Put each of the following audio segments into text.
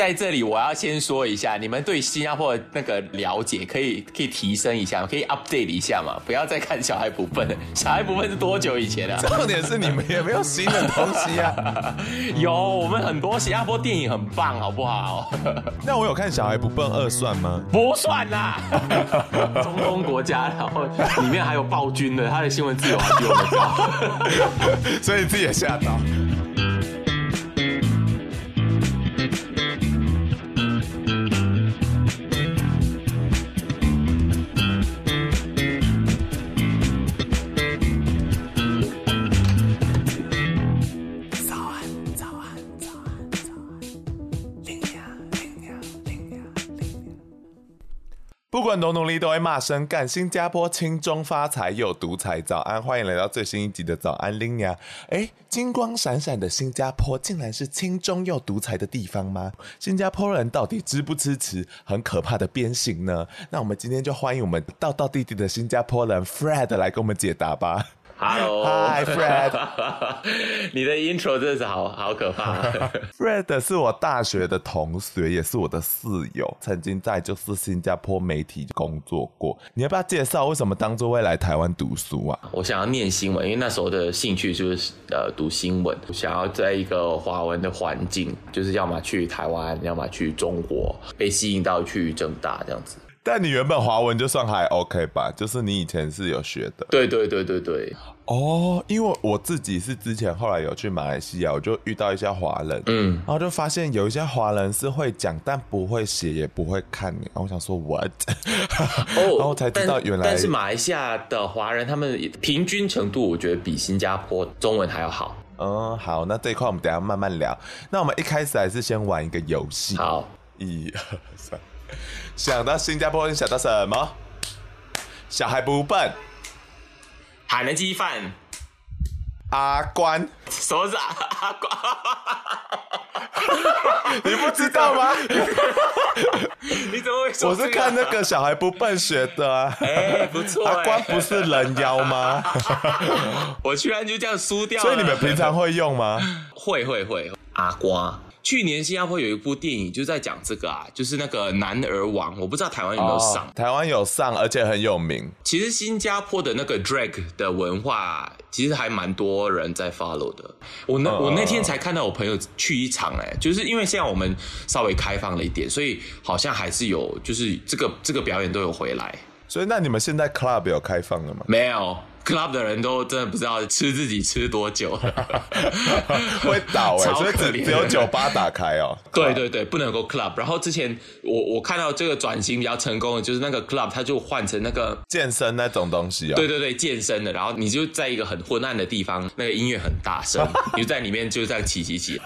在这里，我要先说一下，你们对新加坡的那个了解可以可以提升一下，可以 update 一下嘛？不要再看小孩不笨了，小孩不笨是多久以前啊？重点是你们也没有新的东西啊？有，我们很多新加坡电影很棒，好不好？那我有看小孩不笨二算吗？不算啦，中东国家，然后里面还有暴君的，他的新闻自由还比我们高，所以你自己也吓到。不管多努力，都会骂声干。新加坡轻中发财又独裁，早安，欢迎来到最新一集的早安林娘。哎，金光闪闪的新加坡，竟然是轻中又独裁的地方吗？新加坡人到底支不支持很可怕的鞭刑呢？那我们今天就欢迎我们道道弟弟的新加坡人 Fred 来给我们解答吧。Hello，Hi Fred，你的 intro 真的是好好可怕。Fred 是我大学的同学，也是我的室友，曾经在就是新加坡媒体工作过。你要不要介绍为什么当初会来台湾读书啊？我想要念新闻，因为那时候的兴趣就是呃读新闻，想要在一个华文的环境，就是要么去台湾，要么去中国，被吸引到去正大这样子。但你原本华文就算还 OK 吧，就是你以前是有学的。对对对对对。哦，因为我自己是之前后来有去马来西亚，我就遇到一些华人，嗯，然后就发现有一些华人是会讲，但不会写，也不会看。然后我想说 what？哦，然后才知道原来。但，但是马来西亚的华人他们平均程度，我觉得比新加坡中文还要好。嗯，好，那这一块我们等一下慢慢聊。那我们一开始还是先玩一个游戏。好，一二三。想到新加坡，你想到什么？小孩不笨，海南鸡饭，阿关，什么是阿关？你不知道吗？你怎么会说？我是看那个小孩不笨学的啊。哎、欸，不错、欸。阿关不是人妖吗？我居然就这样输掉了。所以你们平常会用吗？会会会，阿关。去年新加坡有一部电影就在讲这个啊，就是那个男儿王，我不知道台湾有没有上。哦、台湾有上，而且很有名。其实新加坡的那个 drag 的文化，其实还蛮多人在 follow 的。我那、嗯、我那天才看到我朋友去一场、欸，哎，就是因为现在我们稍微开放了一点，所以好像还是有，就是这个这个表演都有回来。所以那你们现在 club 有开放了吗？没有。Club 的人都真的不知道吃自己吃多久，会倒哎、欸，所以只只有酒吧打开哦。对对对，不能够 club。然后之前我我看到这个转型比较成功的，就是那个 club，它就换成那个健身那种东西啊、哦。对对对，健身的。然后你就在一个很昏暗的地方，那个音乐很大声，你就在里面就这样起起起。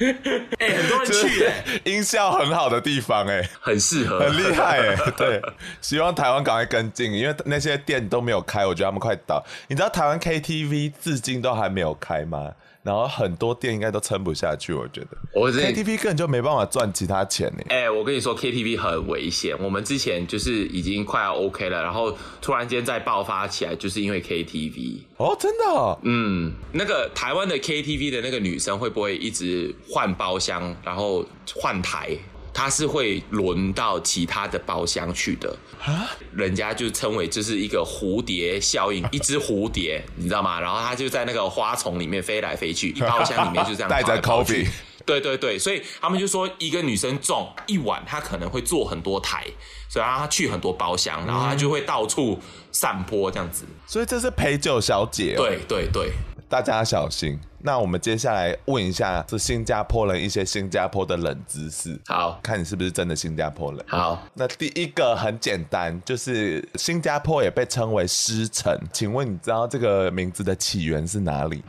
哎、欸，很多人去哎、欸，音效很好的地方哎、欸，很适合，很厉害哎、欸。对，希望台湾赶快跟进，因为那些店都没有开，我觉得他们快倒。你知道台湾 KTV 至今都还没有开吗？然后很多店应该都撑不下去，我觉得。我 KTV 根本就没办法赚其他钱呢。哎、欸，我跟你说，KTV 很危险。我们之前就是已经快要 OK 了，然后突然间再爆发起来，就是因为 KTV。哦，真的、哦？嗯，那个台湾的 KTV 的那个女生会不会一直换包厢，然后换台？他是会轮到其他的包厢去的啊，人家就称为这是一个蝴蝶效应，一只蝴蝶，你知道吗？然后他就在那个花丛里面飞来飞去，包厢里面就这样带着 copy。对对对，所以他们就说，一个女生中一晚，她可能会坐很多台，所以让她去很多包厢，然后她就会到处散播这样子。所以这是陪酒小姐哦。对对对，大家小心。那我们接下来问一下，是新加坡人一些新加坡的冷知识。好，看你是不是真的新加坡人。好，那第一个很简单，就是新加坡也被称为狮城，请问你知道这个名字的起源是哪里？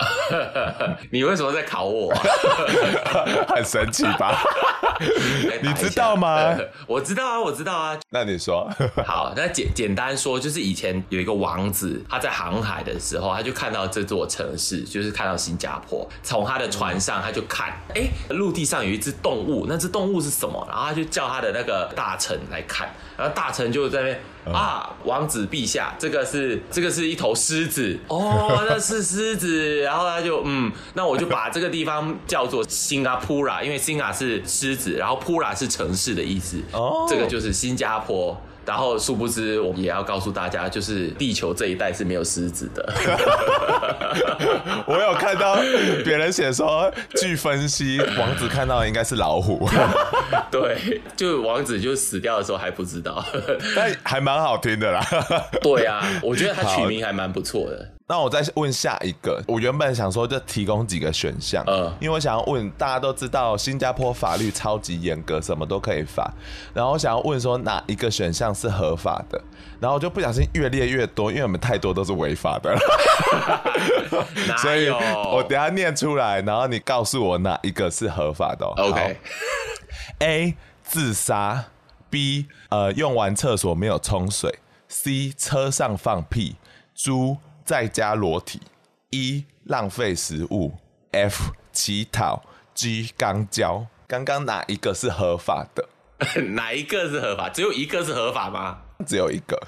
你为什么在考我？很神奇吧？你知道吗、呃？我知道啊，我知道啊。那你说。好，那简简单说，就是以前有一个王子，他在航海的时候，他就看到这座城市，就是看到新加坡。从他的船上，他就看，哎、欸，陆地上有一只动物，那只动物是什么？然后他就叫他的那个大臣来看，然后大臣就在那边。啊，王子陛下，这个是这个是一头狮子哦，那是狮子，然后他就嗯，那我就把这个地方叫做新加坡啦，因为新加是狮子，然后普拉是城市的意思哦，这个就是新加坡。然后殊不知，我们也要告诉大家，就是地球这一代是没有狮子的。我有看到别人写说，据分析，王子看到的应该是老虎。对，就王子就死掉的时候还不知道，但还蛮好听的啦。对啊，我觉得他取名还蛮不错的。那我再问下一个，我原本想说就提供几个选项，嗯，因为我想要问大家都知道新加坡法律超级严格，什么都可以罚，然后我想要问说哪一个选项是合法的，然后我就不小心越列越多，因为我们太多都是违法的 所以我等下念出来，然后你告诉我哪一个是合法的。OK，A 自杀，B 呃用完厕所没有冲水，C 车上放屁，猪。在家裸体，一浪费食物，F 乞讨，G 肛交。刚刚哪一个是合法的？哪一个是合法？只有一个是合法吗？只有一个。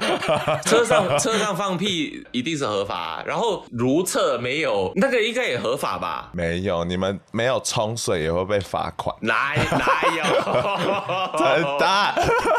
车上车上放屁一定是合法，然后如厕没有那个应该也合法吧？没有，你们没有冲水也会被罚款。哪哪有？真的？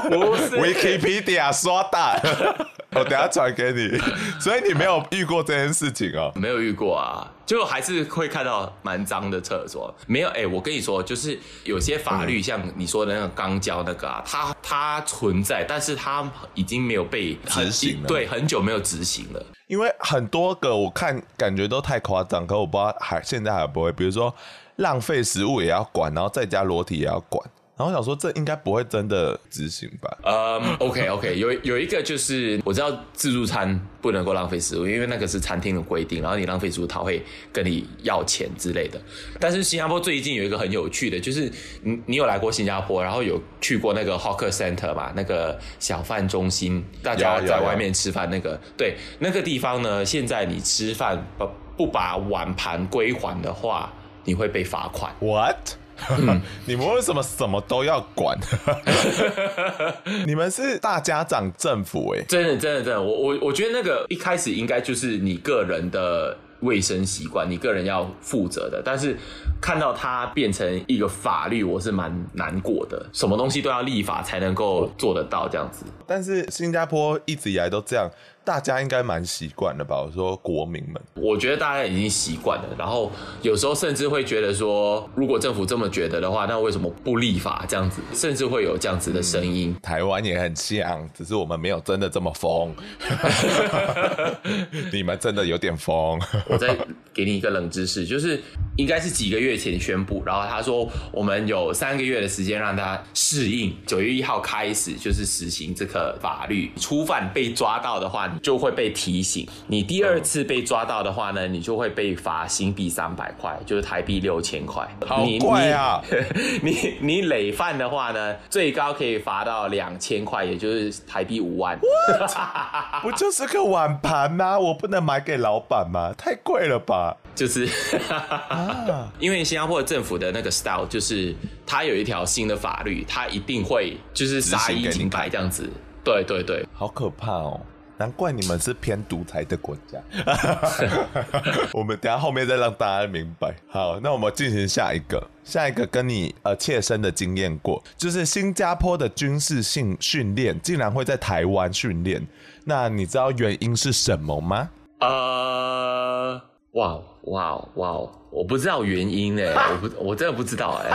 不是，Wikipedia 说的。我等下传给你，所以你没有遇过这件事情哦？没有遇过啊，就还是会看到蛮脏的厕所。没有，哎、欸，我跟你说，就是有些法律，像你说的那个肛交那个啊，它它存在，但是它已经没有被执行了，对，很久没有执行了。因为很多个我看感觉都太夸张，可我不知道还现在还不会，比如说浪费食物也要管，然后在家裸体也要管。然后我想说，这应该不会真的执行吧？嗯、um,，OK OK，有有一个就是我知道自助餐不能够浪费食物，因为那个是餐厅的规定。然后你浪费食物，他会跟你要钱之类的。但是新加坡最近有一个很有趣的，就是你你有来过新加坡，然后有去过那个 Hawker Center 嘛？那个小贩中心，大家在外面吃饭那个，对，那个地方呢，现在你吃饭不不把碗盘归还的话，你会被罚款。What？嗯、你们为什么什么都要管？你们是大家长政府哎、欸，真的真的真的，我我我觉得那个一开始应该就是你个人的卫生习惯，你个人要负责的。但是看到它变成一个法律，我是蛮难过的。什么东西都要立法才能够做得到这样子。但是新加坡一直以来都这样。大家应该蛮习惯的吧？我说国民们，我觉得大家已经习惯了。然后有时候甚至会觉得说，如果政府这么觉得的话，那为什么不立法这样子？甚至会有这样子的声音。嗯、台湾也很像，只是我们没有真的这么疯。你们真的有点疯。我再给你一个冷知识，就是应该是几个月前宣布，然后他说我们有三个月的时间让大家适应，九月一号开始就是实行这个法律，初犯被抓到的话。就会被提醒，你第二次被抓到的话呢，你就会被罚新币三百块，就是台币六千块。好贵啊！你 你，你累犯的话呢，最高可以罚到两千块，也就是台币五万。不就是个碗盘吗？我不能买给老板吗？太贵了吧？就是，因为新加坡政府的那个 style，就是他有一条新的法律，他一定会就是杀一儆百这样子。对对对，好可怕哦。难怪你们是偏独裁的国家。我们等下后面再让大家明白。好，那我们进行下一个，下一个跟你呃切身的经验过，就是新加坡的军事性训练竟然会在台湾训练，那你知道原因是什么吗？呃，哇哇哇，我不知道原因哎，我不我真的不知道哎。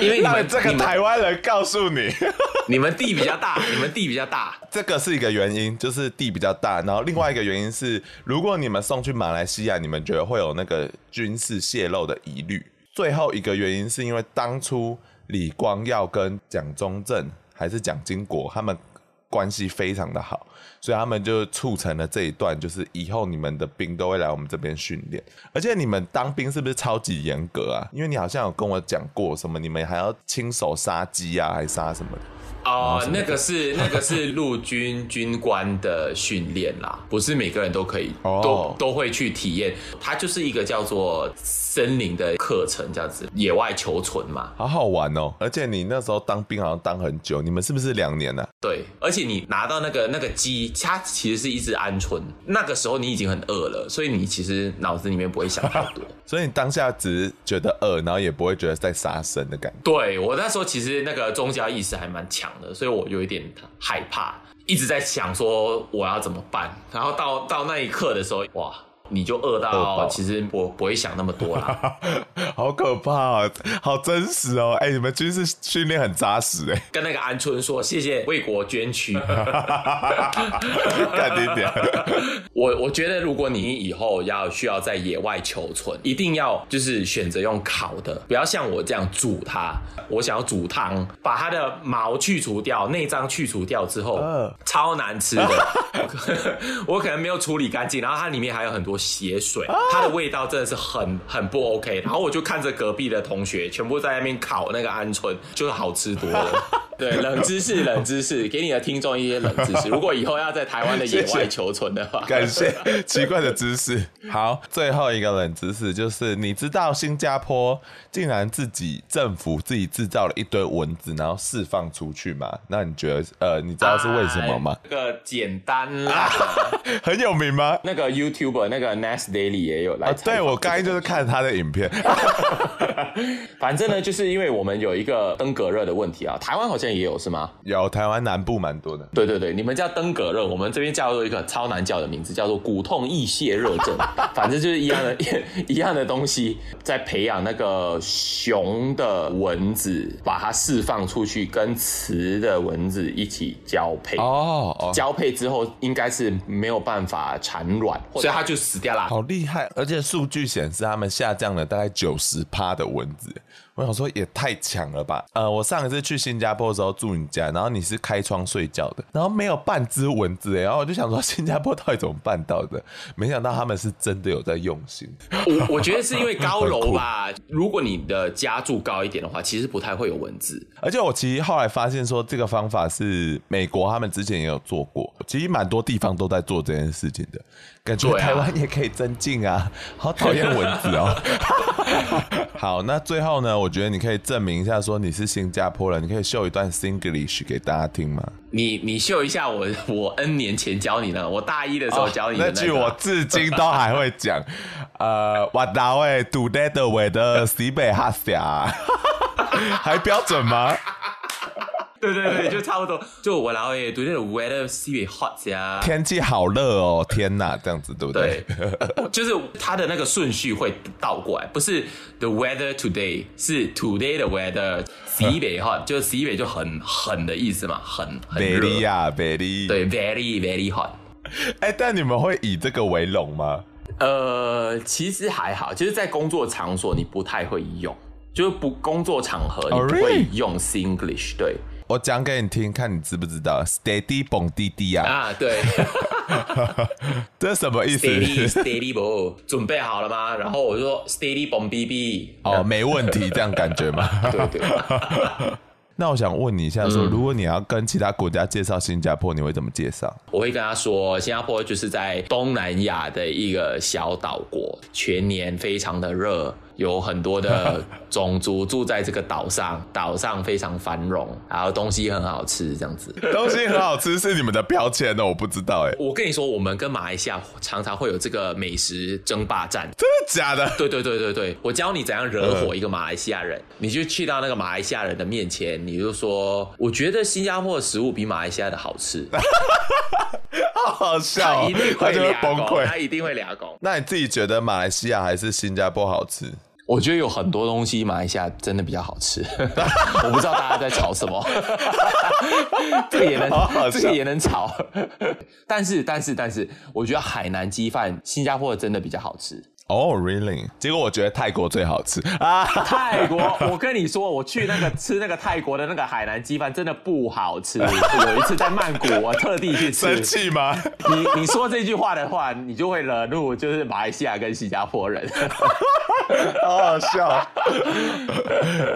因为你们这个台湾人告诉你，你们地比较大，你们地比较大，这个是一个原因，就是地比较大。然后另外一个原因是，如果你们送去马来西亚，你们觉得会有那个军事泄露的疑虑。最后一个原因是因为当初李光耀跟蒋中正还是蒋经国他们。关系非常的好，所以他们就促成了这一段，就是以后你们的兵都会来我们这边训练，而且你们当兵是不是超级严格啊？因为你好像有跟我讲过什么，你们还要亲手杀鸡啊，还杀什么的？哦，那个是那个是陆军军官的训练啦，不是每个人都可以，哦、都都会去体验。它就是一个叫做森林的课程，这样子野外求存嘛，好好玩哦。而且你那时候当兵好像当很久，你们是不是两年呢、啊？对，而且你拿到那个那个鸡，它其实是一只鹌鹑。那个时候你已经很饿了，所以你其实脑子里面不会想太多，所以你当下只觉得饿，然后也不会觉得在杀生的感觉。对，我那时候其实那个宗教意识还蛮强的。所以我有一点害怕，一直在想说我要怎么办。然后到到那一刻的时候，哇！你就饿到，其实我不会想那么多啦。好可怕啊，好真实哦！哎，你们军事训练很扎实哎。跟那个安春说谢谢为国捐躯。干点点。我我觉得如果你以后要需要在野外求存，一定要就是选择用烤的，不要像我这样煮它。我想要煮汤，把它的毛去除掉，内脏去除掉之后，超难吃的。我可能没有处理干净，然后它里面还有很多。血水，它的味道真的是很很不 OK。然后我就看着隔壁的同学全部在那边烤那个鹌鹑，就是好吃多了。对，冷知识，冷知识，给你的听众一些冷知识。如果以后要在台湾的野外求存的话，感谢奇怪的知识。好，最后一个冷知识就是，你知道新加坡竟然自己政府自己制造了一堆蚊子，然后释放出去吗？那你觉得，呃，你知道是为什么吗？这个简单啦，很有名吗？那个 YouTuber 那个 Nas Daily 也有来、啊。对，我刚才就是看他的影片。反正呢，就是因为我们有一个登革热的问题啊，台湾好像。也有是吗？有，台湾南部蛮多的。对对对，你们叫登革热，我们这边叫做一个超难叫的名字，叫做骨痛易泄热症。反正就是一样的，一样的东西，在培养那个雄的蚊子，把它释放出去，跟雌的蚊子一起交配。哦，哦交配之后应该是没有办法产卵，所以它就死掉了。好厉害！而且数据显示，他们下降了大概九十趴的蚊子。我想说也太强了吧！呃，我上一次去新加坡的时候住你家，然后你是开窗睡觉的，然后没有半只蚊子，然后我就想说新加坡到底怎么办到的？没想到他们是真的有在用心。我我觉得是因为高楼吧，如果你的家住高一点的话，其实不太会有蚊子。而且我其实后来发现说，这个方法是美国他们之前也有做过，其实蛮多地方都在做这件事情的。感觉台湾也可以增进啊！好讨厌蚊子哦。好，那最后呢？我觉得你可以证明一下，说你是新加坡人，你可以秀一段 Singlish 给大家听吗？你你秀一下我我 N 年前教你的，我大一的时候教你的那、哦、那句，我至今都还会讲。呃，我大卫 Today 的韦的西北哈峡，还标准吗？对对对，就差不多。就我老也对那个 weather very hot 呀，天气好热哦，天哪，这样子对不对？对，就是它的那个顺序会倒过来，不是 the weather today，是 today 的 weather very hot，就是 very 就很狠的意思嘛，很很热呀，very 对，very very hot。哎，但你们会以这个为荣吗？呃，其实还好，就是在工作场所你不太会用，就是不工作场合你不会用 Singlish，对。我讲给你听，看你知不知道？Steady 蹦滴滴啊！啊，对，这是什么意思？Steady Steady 不准备好了吗？然后我就说 Steady 蹦滴滴，哦，没问题，这样感觉吗？对 对。那我想问你一下说，说、嗯、如果你要跟其他国家介绍新加坡，你会怎么介绍？我会跟他说，新加坡就是在东南亚的一个小岛国，全年非常的热。有很多的 种族住在这个岛上，岛上非常繁荣，然后东西很好吃，这样子。东西很好吃是你们的标签哦，我不知道哎。我跟你说，我们跟马来西亚常常会有这个美食争霸战。真的假的？对对对对对，我教你怎样惹火一个马来西亚人，嗯、你就去到那个马来西亚人的面前，你就说，我觉得新加坡的食物比马来西亚的好吃。好好笑、哦，他一定会崩溃，他一定会俩拱。那你自己觉得马来西亚还是新加坡好吃？我觉得有很多东西马来西亚真的比较好吃，我不知道大家在吵什么，这个也能好好这个也能吵，但是但是但是，我觉得海南鸡饭新加坡的真的比较好吃。哦、oh,，really？结果我觉得泰国最好吃啊！泰国，我跟你说，我去那个吃那个泰国的那个海南鸡饭，真的不好吃。有一次在曼谷，我特地去吃。生气吗？你你说这句话的话，你就会惹怒就是马来西亚跟新加坡人。好好笑。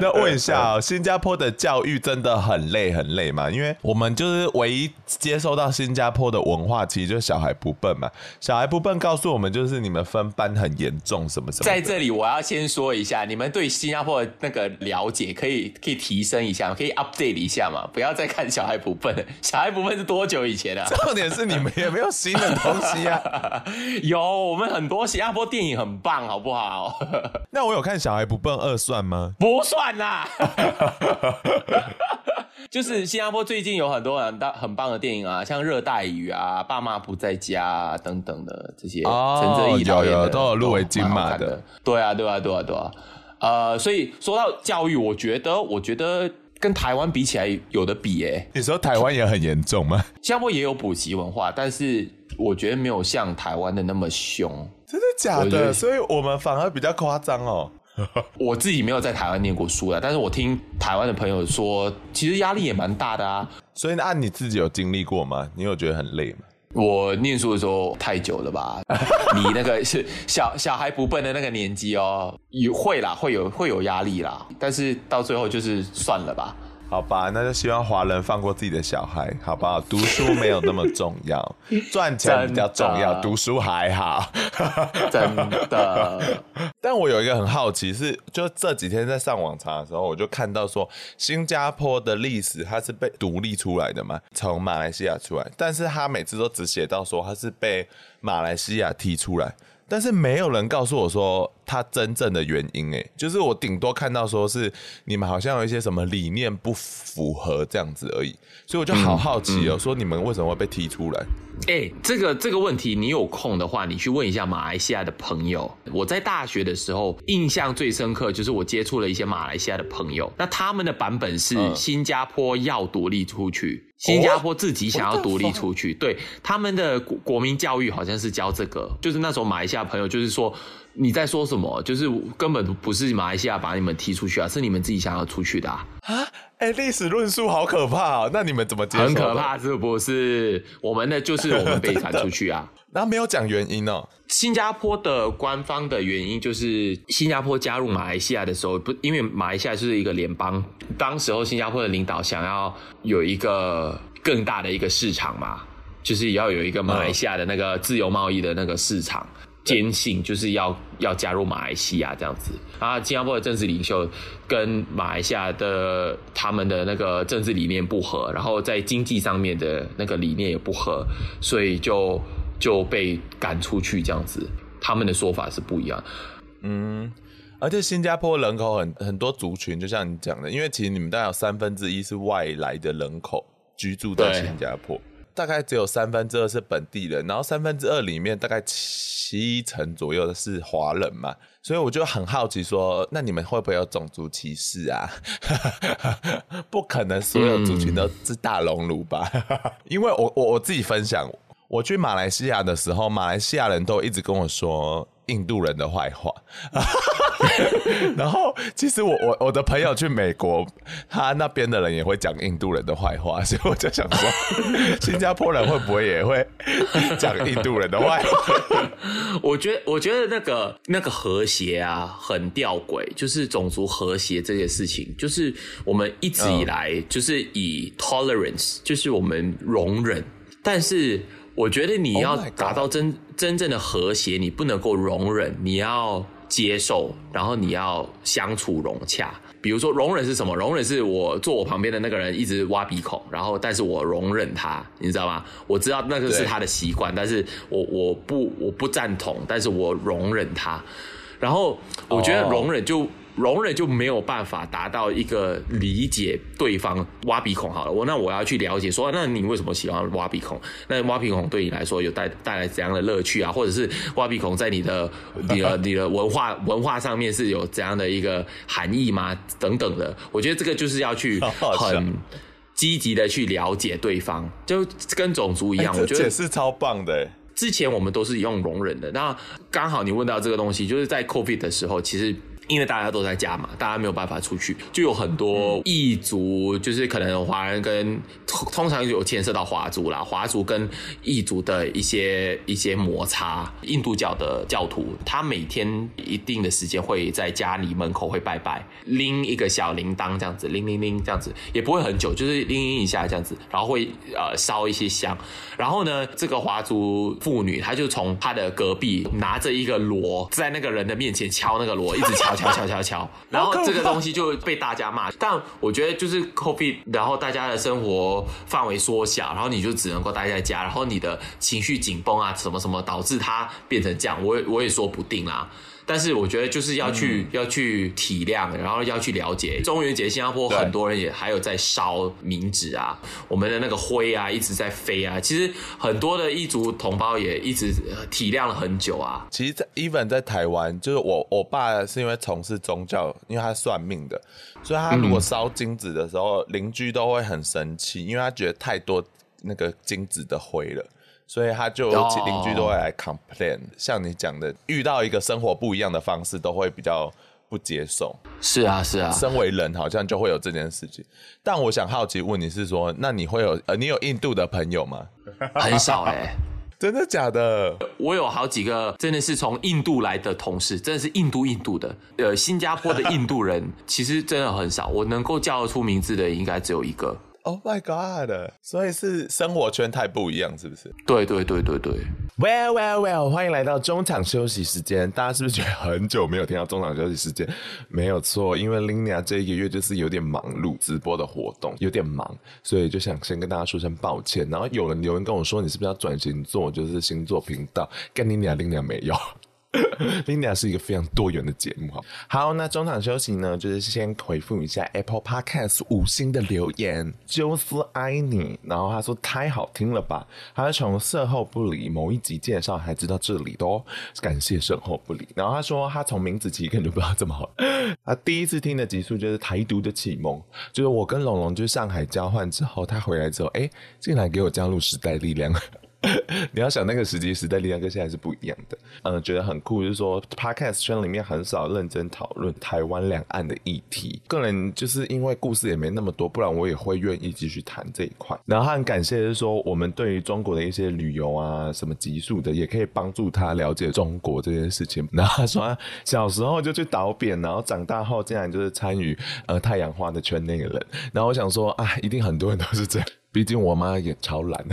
那问一下、哦，新加坡的教育真的很累很累吗？因为我们就是唯一接收到新加坡的文化，其实就是小孩不笨嘛。小孩不笨告诉我们，就是你们分班很严。严重什么什么？在这里我要先说一下，你们对新加坡的那个了解可以可以提升一下，可以 update 一下嘛？不要再看小孩不笨，小孩不笨是多久以前啊？重点是你们也没有新的东西啊？有，我们很多新加坡电影很棒，好不好？那我有看小孩不笨二算吗？不算啦。就是新加坡最近有很多很大很棒的电影啊，像《热带雨》啊，《爸妈不在家》啊等等的这些，陈哲艺导演的都有入围金马的。对啊，对啊，对啊，对啊。呃，所以说到教育，我觉得，我觉得跟台湾比起来有的比诶、欸。你说台湾也很严重吗？新加坡也有补习文化，但是我觉得没有像台湾的那么凶。真的假的？所以我们反而比较夸张哦。我自己没有在台湾念过书啊，但是我听台湾的朋友说，其实压力也蛮大的啊。所以按你自己有经历过吗？你有觉得很累吗？我念书的时候太久了吧？你那个是小小孩不笨的那个年纪哦，也会啦，会有会有压力啦，但是到最后就是算了吧。好吧，那就希望华人放过自己的小孩，好不好？读书没有那么重要，赚钱比较重要，读书还好，真的。我有一个很好奇是，就这几天在上网查的时候，我就看到说，新加坡的历史它是被独立出来的嘛，从马来西亚出来，但是他每次都只写到说它是被马来西亚踢出来。但是没有人告诉我说他真正的原因，哎，就是我顶多看到说是你们好像有一些什么理念不符合这样子而已，所以我就好好奇哦，说你们为什么会被踢出来？哎，这个这个问题，你有空的话，你去问一下马来西亚的朋友。我在大学的时候印象最深刻，就是我接触了一些马来西亚的朋友，那他们的版本是新加坡要独立出去。新加坡自己想要独立出去，对他们的国国民教育好像是教这个，就是那时候马来西亚朋友就是说你在说什么，就是根本不是马来西亚把你们踢出去啊，是你们自己想要出去的啊！哎、欸，历史论述好可怕哦，那你们怎么接受？很可怕是不是？我们的就是我们被赶出去啊，然后没有讲原因哦。新加坡的官方的原因就是新加坡加入马来西亚的时候，不，因为马来西亚就是一个联邦，当时候新加坡的领导想要有一个更大的一个市场嘛，就是要有一个马来西亚的那个自由贸易的那个市场，坚信就是要要加入马来西亚这样子。啊，新加坡的政治领袖跟马来西亚的他们的那个政治理念不合，然后在经济上面的那个理念也不合，所以就。就被赶出去这样子，他们的说法是不一样。嗯，而且新加坡人口很很多族群，就像你讲的，因为其实你们大概有三分之一是外来的人口居住在新加坡，大概只有三分之二是本地人，然后三分之二里面大概七成左右的是华人嘛，所以我就很好奇说，那你们会不会有种族歧视啊？不可能，所有族群都是大熔炉吧？因为我我我自己分享。我去马来西亚的时候，马来西亚人都一直跟我说印度人的坏话。然后，其实我我我的朋友去美国，他那边的人也会讲印度人的坏话，所以我就想说，新加坡人会不会也会讲印度人的坏话？我觉得，我觉得那个那个和谐啊，很吊诡，就是种族和谐这件事情，就是我们一直以来就是以 tolerance，就是我们容忍，但是。我觉得你要达到真、oh、真正的和谐，你不能够容忍，你要接受，然后你要相处融洽。比如说，容忍是什么？容忍是我坐我旁边的那个人一直挖鼻孔，然后但是我容忍他，你知道吗？我知道那个是他的习惯，但是我我不我不赞同，但是我容忍他。然后我觉得容忍就容忍就没有办法达到一个理解对方挖鼻孔好了。我那我要去了解说，那你为什么喜欢挖鼻孔？那挖鼻孔对你来说有带带来怎样的乐趣啊？或者是挖鼻孔在你的你 的你的文化文化上面是有怎样的一个含义吗？等等的，我觉得这个就是要去 很积极的去了解对方，就跟种族一样。我觉得是超棒的。之前我们都是用容忍的，那刚好你问到这个东西，就是在 COVID 的时候，其实。因为大家都在家嘛，大家没有办法出去，就有很多异族，就是可能华人跟通常有牵涉到华族啦，华族跟异族的一些一些摩擦。印度教的教徒，他每天一定的时间会在家里门口会拜拜，拎一个小铃铛这样子，铃铃铃这样子，也不会很久，就是铃铃一下这样子，然后会呃烧一些香。然后呢，这个华族妇女，她就从她的隔壁拿着一个锣，在那个人的面前敲那个锣，一直敲。敲敲敲敲，然后这个东西就被大家骂。但我觉得就是 COVID，然后大家的生活范围缩小，然后你就只能够待在家，然后你的情绪紧绷啊，什么什么，导致它变成这样。我也我也说不定啦。但是我觉得就是要去、嗯、要去体谅，然后要去了解。中元节新加坡很多人也还有在烧冥纸啊，我们的那个灰啊一直在飞啊。其实很多的异族同胞也一直体谅了很久啊。其实在，even 在台湾，就是我我爸是因为从事宗教，因为他算命的，所以他如果烧金纸的时候，邻、嗯、居都会很生气，因为他觉得太多那个金纸的灰了。所以他就邻居都会来 complain，像你讲的，遇到一个生活不一样的方式，都会比较不接受。是啊，是啊，身为人好像就会有这件事情。但我想好奇问你是说，那你会有呃，你有印度的朋友吗？很少哎、欸，真的假的？我有好几个真的是从印度来的同事，真的是印度印度的。呃，新加坡的印度人其实真的很少，我能够叫得出名字的应该只有一个。Oh my god！所以是生活圈太不一样，是不是？对对对对对。Well well well，欢迎来到中场休息时间。大家是不是觉得很久没有听到中场休息时间？没有错，因为 Linia 这一个月就是有点忙碌，直播的活动有点忙，所以就想先跟大家说声抱歉。然后有人留言跟我说，你是不是要转型做就是星座频道？跟 Linia，Linia 没有。Linda 是一个非常多元的节目，哈。好，那中场休息呢，就是先回复一下 Apple Podcast 五星的留言。就是爱你，然后他说太好听了吧？他是从售后不理某一集介绍才知道这里的哦，感谢售后不理。然后他说他从名字起根本就不知道这么好。他第一次听的集数就是台独的启蒙，就是我跟龙龙去上海交换之后，他回来之后，哎，进来给我加入时代力量。你要想那个时期时代力量跟现在是不一样的，嗯，觉得很酷，就是说 Podcast 圈里面很少认真讨论台湾两岸的议题。个人就是因为故事也没那么多，不然我也会愿意继续谈这一块。然后很感谢，就是说我们对于中国的一些旅游啊，什么极速的，也可以帮助他了解中国这件事情。然后他说小时候就去导扁，然后长大后竟然就是参与呃太阳花的圈内的人。然后我想说啊，一定很多人都是这样，毕竟我妈也超懒。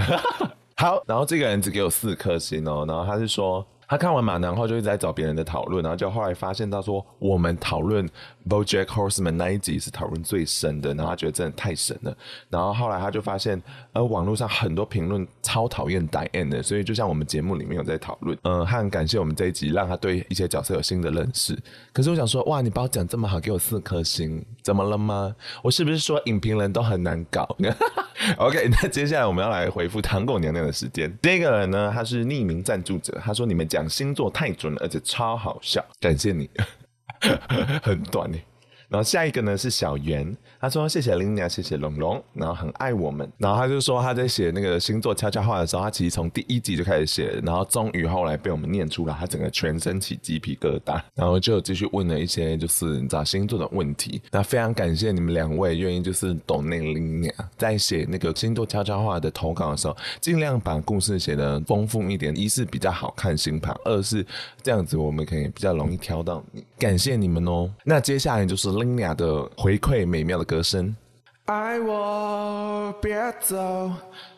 好，然后这个人只给我四颗星哦，然后他是说。他看完马南后就一直在找别人的讨论，然后就后来发现到说我们讨论 BoJack Horseman 那一集是讨论最深的，然后他觉得真的太神了。然后后来他就发现，呃，网络上很多评论超讨厌 Diane 的，所以就像我们节目里面有在讨论，嗯、呃，他很感谢我们这一集让他对一些角色有新的认识。可是我想说，哇，你把我讲这么好，给我四颗星，怎么了吗？我是不是说影评人都很难搞？OK，那接下来我们要来回复糖果娘娘的时间。这个人呢，他是匿名赞助者，他说你们讲。星座太准了，而且超好笑，感谢你，很短呢。然后下一个呢是小圆。他说：“谢谢 Lina 谢谢龙龙，然后很爱我们。然后他就说他在写那个星座悄悄话的时候，他其实从第一集就开始写，然后终于后来被我们念出来，他整个全身起鸡皮疙瘩，然后就继续问了一些就是你知道星座的问题。那非常感谢你们两位愿意就是懂那个 Linia，在写那个星座悄悄话的投稿的时候，尽量把故事写得丰富一点，一是比较好看星盘，二是这样子我们可以比较容易挑到你。感谢你们哦。那接下来就是恩雅的回馈，美妙的歌声。爱我别走，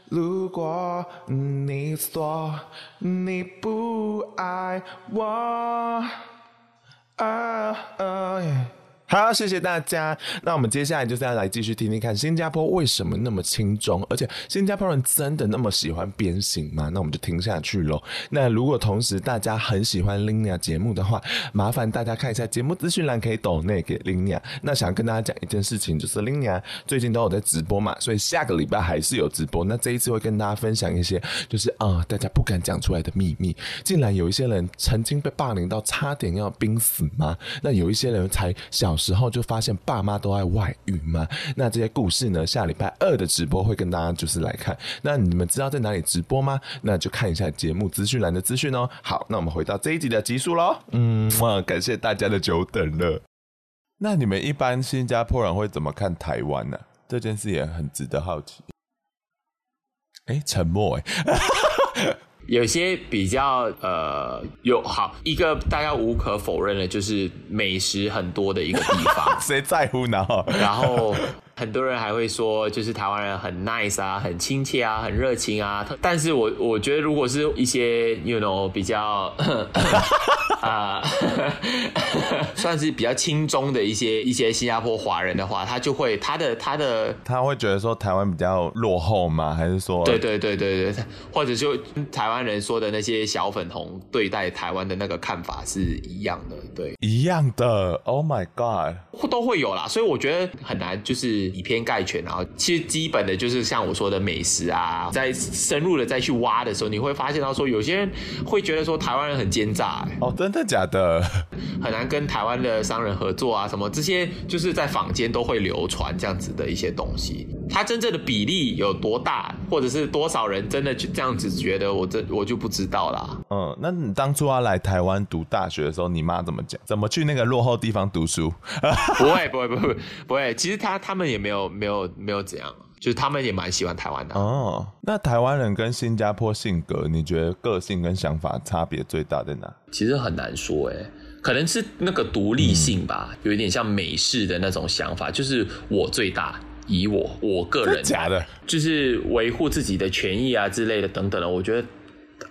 如果你说你不爱我，啊啊好，谢谢大家。那我们接下来就是要来继续听听看新加坡为什么那么轻中，而且新加坡人真的那么喜欢鞭刑吗？那我们就听下去喽。那如果同时大家很喜欢 Linia 节目的话，麻烦大家看一下节目资讯栏，可以抖内给 Linia。那想跟大家讲一件事情，就是 Linia 最近都有在直播嘛，所以下个礼拜还是有直播。那这一次会跟大家分享一些，就是啊、大家不敢讲出来的秘密。竟然有一些人曾经被霸凌到差点要濒死吗？那有一些人才小。时候就发现爸妈都在外遇吗？那这些故事呢？下礼拜二的直播会跟大家就是来看。那你们知道在哪里直播吗？那就看一下节目资讯栏的资讯哦。好，那我们回到这一集的集数喽。嗯，哇，感谢大家的久等了。那你们一般新加坡人会怎么看台湾呢？这件事也很值得好奇。哎，沉默哎。有些比较呃有好一个大家无可否认的，就是美食很多的一个地方，谁在乎呢？然后。很多人还会说，就是台湾人很 nice 啊，很亲切啊，很热情啊。但是我我觉得，如果是一些 you know 比较 啊，算是比较轻中的一些一些新加坡华人的话，他就会他的他的他会觉得说台湾比较落后吗？还是说对对对对对，或者就台湾人说的那些小粉红对待台湾的那个看法是一样的，对，一样的。Oh my god，都会有啦。所以我觉得很难，就是。以偏概全，然后其实基本的就是像我说的美食啊，在深入的再去挖的时候，你会发现到说，有些人会觉得说台湾人很奸诈，欸，哦，真的假的？很难跟台湾的商人合作啊，什么这些就是在坊间都会流传这样子的一些东西。它真正的比例有多大，或者是多少人真的就这样子觉得，我这我就不知道啦。嗯，那你当初要来台湾读大学的时候，你妈怎么讲？怎么去那个落后地方读书？不会，不会，不会，不会。其实他他们也没有没有没有怎样，就是他们也蛮喜欢台湾的。哦，那台湾人跟新加坡性格，你觉得个性跟想法差别最大在哪？其实很难说，哎，可能是那个独立性吧，嗯、有一点像美式的那种想法，就是我最大。以我我个人假的，就是维护自己的权益啊之类的等等的，我觉得，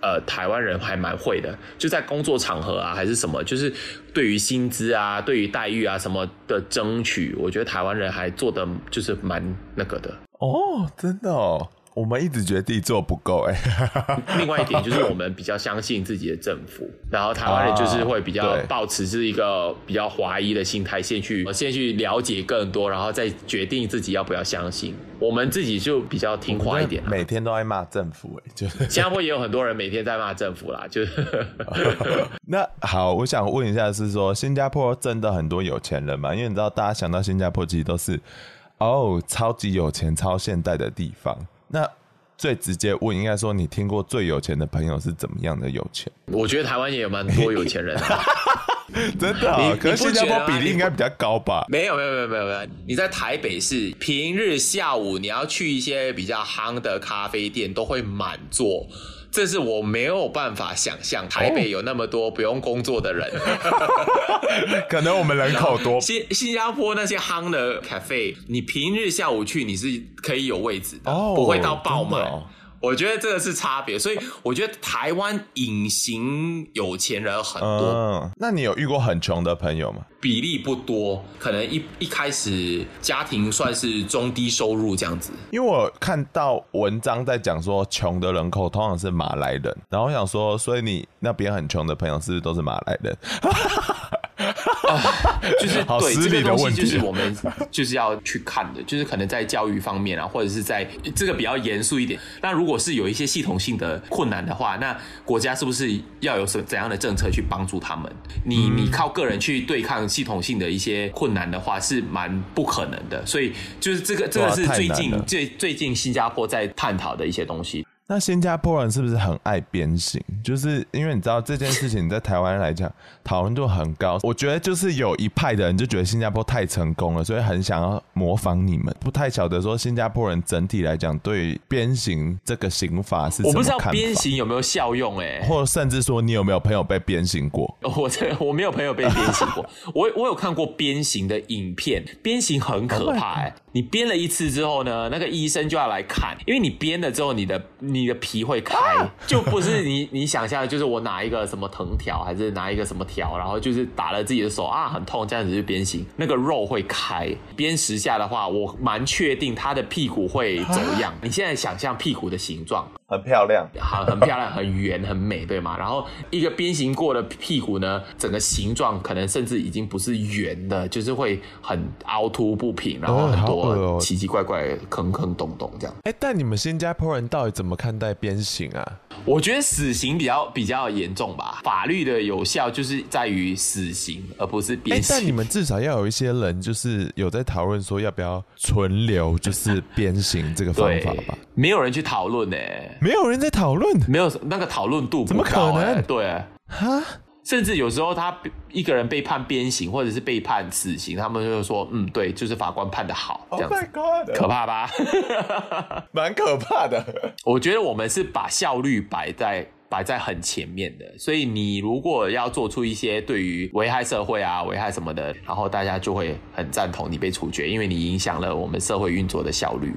呃，台湾人还蛮会的，就在工作场合啊还是什么，就是对于薪资啊、对于待遇啊什么的争取，我觉得台湾人还做的就是蛮那个的。哦，真的哦。我们一直觉得自己做不够哎。另外一点就是我们比较相信自己的政府，然后台湾人就是会比较抱持是一个比较怀疑的心态，先去先去了解更多，然后再决定自己要不要相信。我们自己就比较听话一点，每天都在骂政府哎，就是新加坡也有很多人每天在骂政府啦，就是。那好，我想问一下，是说新加坡真的很多有钱人吗？因为你知道，大家想到新加坡其实都是哦，超级有钱、超现代的地方。那最直接问，应该说你听过最有钱的朋友是怎么样的有钱？我觉得台湾也有蛮多有钱人，真的、可是新加坡比例应该比较高吧？没有没有没有没有没有。你在台北市平日下午你要去一些比较夯的咖啡店，都会满座。这是我没有办法想象，台北有那么多不用工作的人，哦、可能我们人口多。新新加坡那些夯的 cafe，，你平日下午去你是可以有位置的，哦、不会到爆满。我觉得这个是差别，所以我觉得台湾隐形有钱人很多。嗯，那你有遇过很穷的朋友吗？比例不多，可能一一开始家庭算是中低收入这样子。因为我看到文章在讲说，穷的人口通常是马来人，然后我想说，所以你那边很穷的朋友是不是都是马来人？啊，就是对这个东西，就是我们就是要去看的，就是可能在教育方面啊，或者是在这个比较严肃一点。那如果是有一些系统性的困难的话，那国家是不是要有什怎样的政策去帮助他们？你你靠个人去对抗系统性的一些困难的话，是蛮不可能的。所以就是这个这个是最近最最近新加坡在探讨的一些东西。那新加坡人是不是很爱鞭刑？就是因为你知道这件事情在台湾来讲讨论度很高。我觉得就是有一派的人就觉得新加坡太成功了，所以很想要模仿你们。不太晓得说新加坡人整体来讲对鞭刑这个刑法是？我不知道鞭刑有没有效用哎、欸，或甚至说你有没有朋友被鞭刑过？我这我没有朋友被鞭刑过。我我有看过鞭刑的影片，鞭刑很可怕哎、欸。你鞭了一次之后呢，那个医生就要来看，因为你鞭了之后你的。你的皮会开，啊、就不是你 你想象的，就是我拿一个什么藤条，还是拿一个什么条，然后就是打了自己的手啊，很痛，这样子去鞭刑，那个肉会开。鞭十下的话，我蛮确定他的屁股会走样。啊、你现在想象屁股的形状。很漂亮，很 很漂亮，很圆，很美，对吗？然后一个鞭刑过的屁股呢，整个形状可能甚至已经不是圆的，就是会很凹凸不平，然后很多奇奇怪怪、坑坑洞洞这样。哎，但你们新加坡人到底怎么看待鞭刑啊？我觉得死刑比较比较严重吧，法律的有效就是在于死刑，而不是鞭刑。但你们至少要有一些人，就是有在讨论说要不要存留，就是鞭刑这个方法吧？没有人去讨论呢。没有人在讨论，没有那个讨论度怎么可能？对，哈，甚至有时候他一个人被判鞭刑，或者是被判死刑，他们就说，嗯，对，就是法官判的好，这样子，Oh my God，可怕吧？蛮可怕的。我觉得我们是把效率摆在摆在很前面的，所以你如果要做出一些对于危害社会啊、危害什么的，然后大家就会很赞同你被处决，因为你影响了我们社会运作的效率。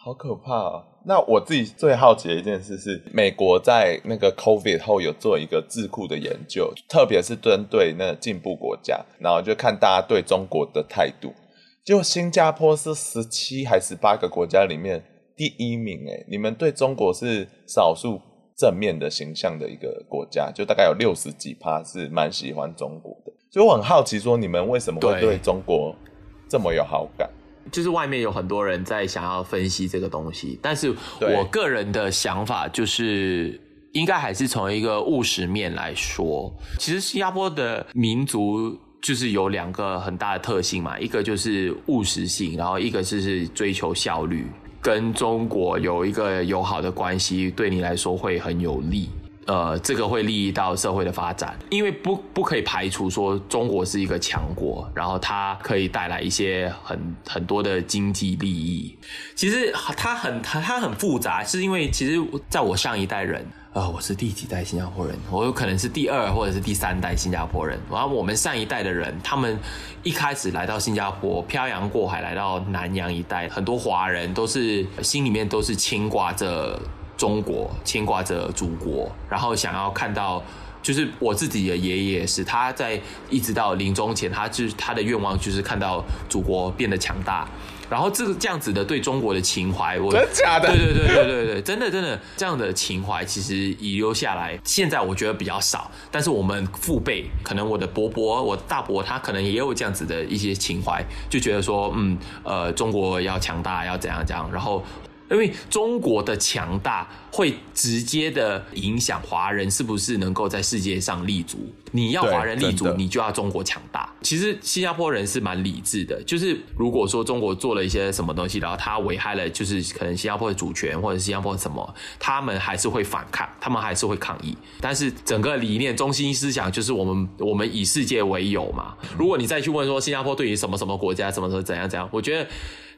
好可怕啊！那我自己最好奇的一件事是，美国在那个 COVID 后有做一个智库的研究，特别是针对那进步国家，然后就看大家对中国的态度。就新加坡是十七还是十八个国家里面第一名诶，你们对中国是少数正面的形象的一个国家，就大概有六十几趴是蛮喜欢中国的。所以我很好奇，说你们为什么会对中国这么有好感？就是外面有很多人在想要分析这个东西，但是我个人的想法就是，应该还是从一个务实面来说。其实新加坡的民族就是有两个很大的特性嘛，一个就是务实性，然后一个就是追求效率，跟中国有一个友好的关系，对你来说会很有利。呃，这个会利益到社会的发展，因为不不可以排除说中国是一个强国，然后它可以带来一些很很多的经济利益。其实它很它很复杂，是因为其实在我上一代人，呃，我是第几代新加坡人？我有可能是第二或者是第三代新加坡人。然后我们上一代的人，他们一开始来到新加坡，漂洋过海来到南洋一带，很多华人都是心里面都是牵挂着。中国牵挂着祖国，然后想要看到，就是我自己的爷爷是他在一直到临终前，他就是他的愿望就是看到祖国变得强大，然后这个这样子的对中国的情怀，我真的假的？对对对对对对，真的真的这样的情怀其实遗留下来，现在我觉得比较少，但是我们父辈，可能我的伯伯、我大伯，他可能也有这样子的一些情怀，就觉得说，嗯，呃，中国要强大，要怎样怎样，然后。因为中国的强大会直接的影响华人是不是能够在世界上立足。你要华人立足，你就要中国强大。其实新加坡人是蛮理智的，就是如果说中国做了一些什么东西，然后他危害了，就是可能新加坡的主权或者新加坡什么，他们还是会反抗，他们还是会抗议。但是整个理念中心思想就是我们 我们以世界为友嘛。如果你再去问说新加坡对于什么什么国家什么什么怎样怎样，我觉得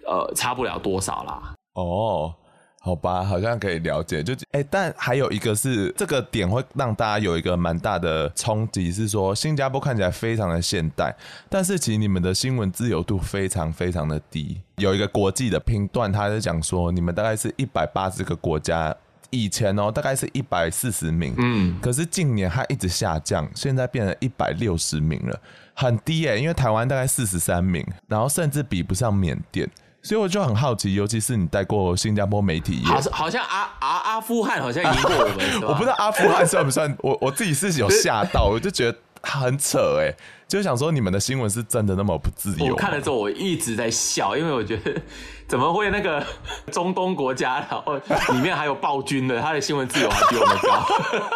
呃差不了多少啦。哦，好吧，好像可以了解。就哎、欸，但还有一个是这个点会让大家有一个蛮大的冲击，是说新加坡看起来非常的现代，但是其实你们的新闻自由度非常非常的低。有一个国际的评断，他是讲说你们大概是一百八十个国家，以前哦大概是一百四十名，嗯，可是近年它一直下降，现在变成一百六十名了，很低哎、欸，因为台湾大概四十三名，然后甚至比不上缅甸。所以我就很好奇，尤其是你带过新加坡媒体业，好像好像阿阿阿富汗好像赢过我们，我不知道阿富汗算不算，我 我自己是有吓到，我就觉得很扯哎，就想说你们的新闻是真的那么不自由？我看了之后我一直在笑，因为我觉得怎么会那个 中东国家，然后里面还有暴君的，他的新闻自由还比我们高，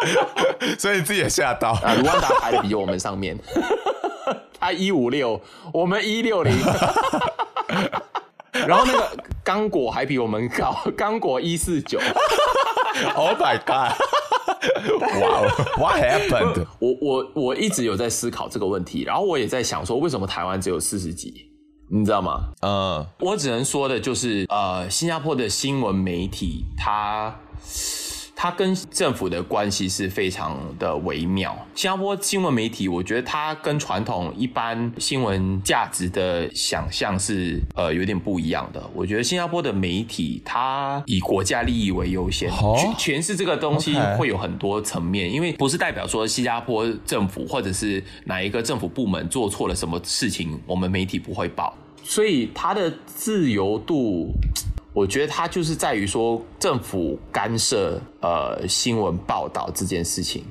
所以你自己也吓到。啊，卢旺达排的比我们上面，他一五六，我们一六零。然后那个刚果还比我们高，刚果一四九。Oh my god！哇，What happened？我我我一直有在思考这个问题，然后我也在想说，为什么台湾只有四十几？你知道吗？嗯，我只能说的就是，呃，新加坡的新闻媒体它它跟政府的关系是非常的微妙。新加坡新闻媒体，我觉得它跟传统一般新闻价值的想象是呃有点不一样的。我觉得新加坡的媒体，它以国家利益为优先，诠释这个东西会有很多层面，因为不是代表说新加坡政府或者是哪一个政府部门做错了什么事情，我们媒体不会报，所以它的自由度。我觉得他就是在于说政府干涉呃新闻报道这件事情，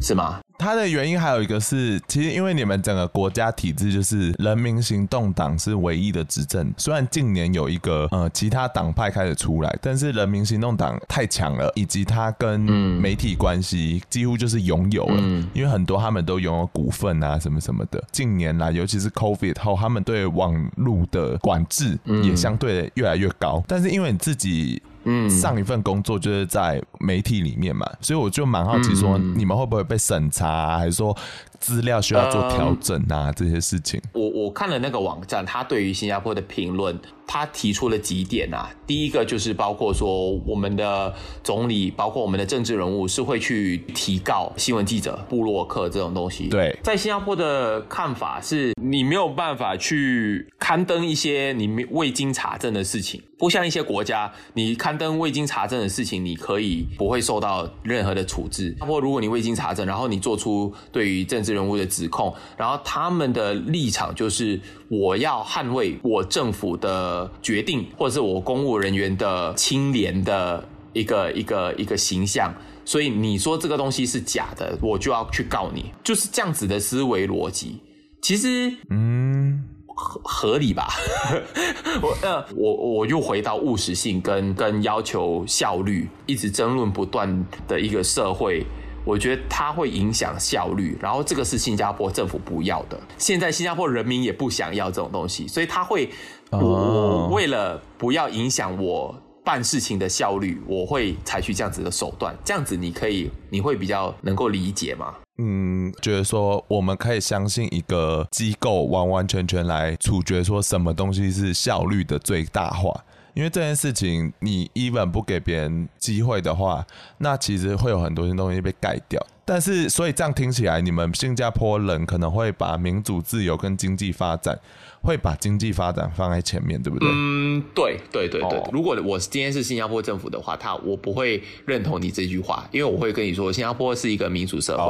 是吗？它的原因还有一个是，其实因为你们整个国家体制就是人民行动党是唯一的执政，虽然近年有一个呃其他党派开始出来，但是人民行动党太强了，以及它跟媒体关系几乎就是拥有了，嗯、因为很多他们都拥有股份啊什么什么的。近年来，尤其是 COVID 后，他们对网络的管制也相对越来越高，但是因为你自己。嗯，上一份工作就是在媒体里面嘛，所以我就蛮好奇说，你们会不会被审查啊，还是说资料需要做调整啊，这些事情？我我看了那个网站，他对于新加坡的评论。他提出了几点啊，第一个就是包括说，我们的总理，包括我们的政治人物是会去提告新闻记者、布洛克这种东西。对，在新加坡的看法是，你没有办法去刊登一些你未经查证的事情，不像一些国家，你刊登未经查证的事情，你可以不会受到任何的处置。或如果你未经查证，然后你做出对于政治人物的指控，然后他们的立场就是我要捍卫我政府的。决定，或者是我公务人员的清廉的一个一个一个形象，所以你说这个东西是假的，我就要去告你，就是这样子的思维逻辑。其实，嗯，合合理吧？我呃，我我又回到务实性跟跟要求效率，一直争论不断的一个社会。我觉得它会影响效率，然后这个是新加坡政府不要的。现在新加坡人民也不想要这种东西，所以他会，我为了不要影响我办事情的效率，我会采取这样子的手段。这样子你可以，你会比较能够理解吗？嗯，觉得说我们可以相信一个机构完完全全来处决，说什么东西是效率的最大化。因为这件事情，你 even 不给别人机会的话，那其实会有很多东西被盖掉。但是，所以这样听起来，你们新加坡人可能会把民主、自由跟经济发展，会把经济发展放在前面，对不对？嗯，对对对对。哦、如果我今天是新加坡政府的话，他我不会认同你这句话，因为我会跟你说，新加坡是一个民主社会。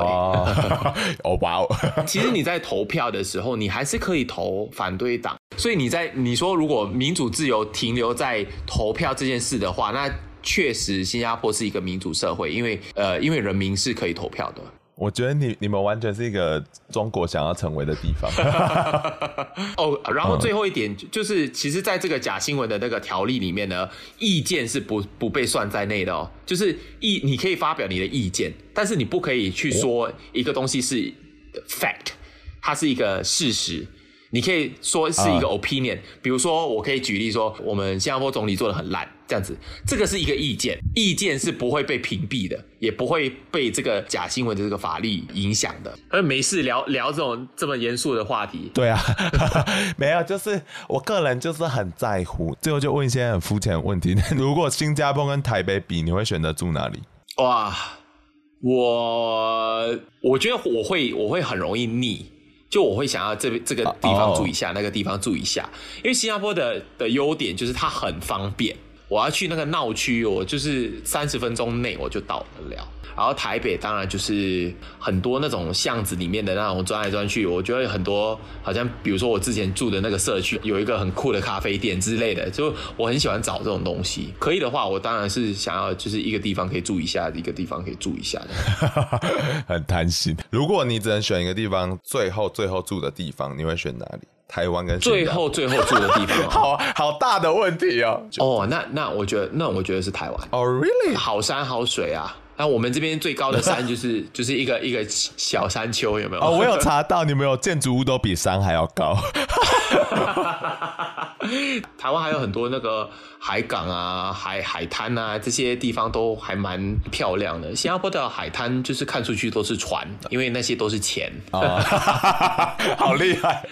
哦，哇哦！其实你在投票的时候，你还是可以投反对党。所以你在你说，如果民主自由停留在投票这件事的话，那确实新加坡是一个民主社会，因为呃，因为人民是可以投票的。我觉得你你们完全是一个中国想要成为的地方。哦，然后最后一点就是，其实在这个假新闻的那个条例里面呢，意见是不不被算在内的哦。就是意你可以发表你的意见，但是你不可以去说一个东西是 fact，它是一个事实。你可以说是一个 opinion，比如说我可以举例说，我们新加坡总理做的很烂，这样子，这个是一个意见，意见是不会被屏蔽的，也不会被这个假新闻的这个法律影响的。而没事聊聊这种这么严肃的话题，对啊，没有，就是我个人就是很在乎。最后就问一些很肤浅的问题，如果新加坡跟台北比，你会选择住哪里？哇，我我觉得我会我会很容易腻。就我会想要这这个地方住一下，那个地方住一下，因为新加坡的的优点就是它很方便。我要去那个闹区，我就是三十分钟内我就到得了。然后台北当然就是很多那种巷子里面的那种钻来钻去，我觉得很多好像比如说我之前住的那个社区有一个很酷的咖啡店之类的，就我很喜欢找这种东西。可以的话，我当然是想要就是一个地方可以住一下，一个地方可以住一下的。很贪心。如果你只能选一个地方，最后最后住的地方，你会选哪里？台湾跟最后最后住的地方，好好大的问题哦。哦，那那我觉得那我觉得是台湾。哦，really？好山好水啊。那我们这边最高的山就是 就是一个一个小山丘，有没有？哦，我有查到，你们有建筑物都比山还要高。台湾还有很多那个海港啊、海海滩啊，这些地方都还蛮漂亮的。新加坡的海滩就是看出去都是船，因为那些都是钱。啊、好厉害，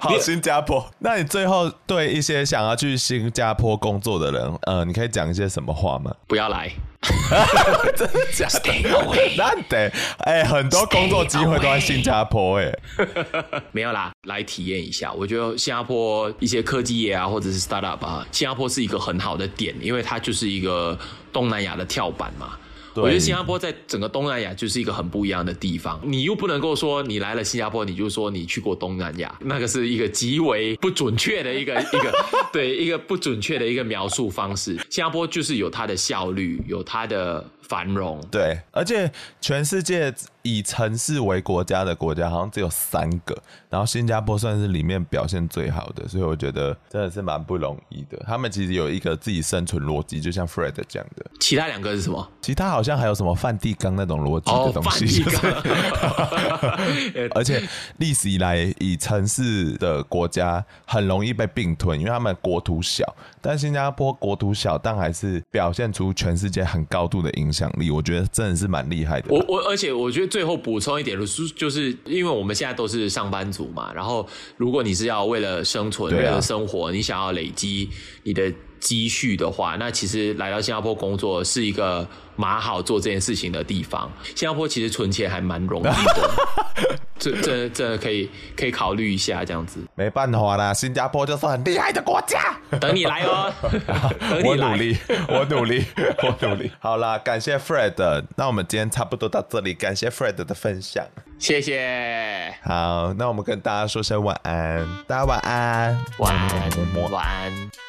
好新加坡。那你最后对一些想要去新加坡工作的人，呃，你可以讲一些什么话吗？不要来。真的假的？那得哎，很多工作机会都在新加坡哎。没有啦，来体验一下。我觉得新加坡一些科技业啊，或者是 startup 啊，新加坡是一个很好的点，因为它就是一个东南亚的跳板嘛。我觉得新加坡在整个东南亚就是一个很不一样的地方。你又不能够说你来了新加坡，你就说你去过东南亚，那个是一个极为不准确的一个 一个对一个不准确的一个描述方式。新加坡就是有它的效率，有它的。繁荣对，而且全世界以城市为国家的国家好像只有三个，然后新加坡算是里面表现最好的，所以我觉得真的是蛮不容易的。他们其实有一个自己生存逻辑，就像 Fred 讲的。其他两个是什么？其他好像还有什么梵蒂冈那种逻辑的东西。而且历史以来，以城市的国家很容易被并吞，因为他们国土小。但新加坡国土小，但还是表现出全世界很高度的影响力，我觉得真的是蛮厉害的。我我而且我觉得最后补充一点，就是因为我们现在都是上班族嘛，然后如果你是要为了生存、为了生活，你想要累积你的积蓄的话，那其实来到新加坡工作是一个蛮好做这件事情的地方。新加坡其实存钱还蛮容易的，这这这可以可以考虑一下这样子。没办法啦，新加坡就是很厉害的国家。等你来哦，我努力，我努力，我努力。好啦，感谢 Fred，那我们今天差不多到这里，感谢 Fred 的分享，谢谢。好，那我们跟大家说声晚安，大家晚安，晚安，晚安。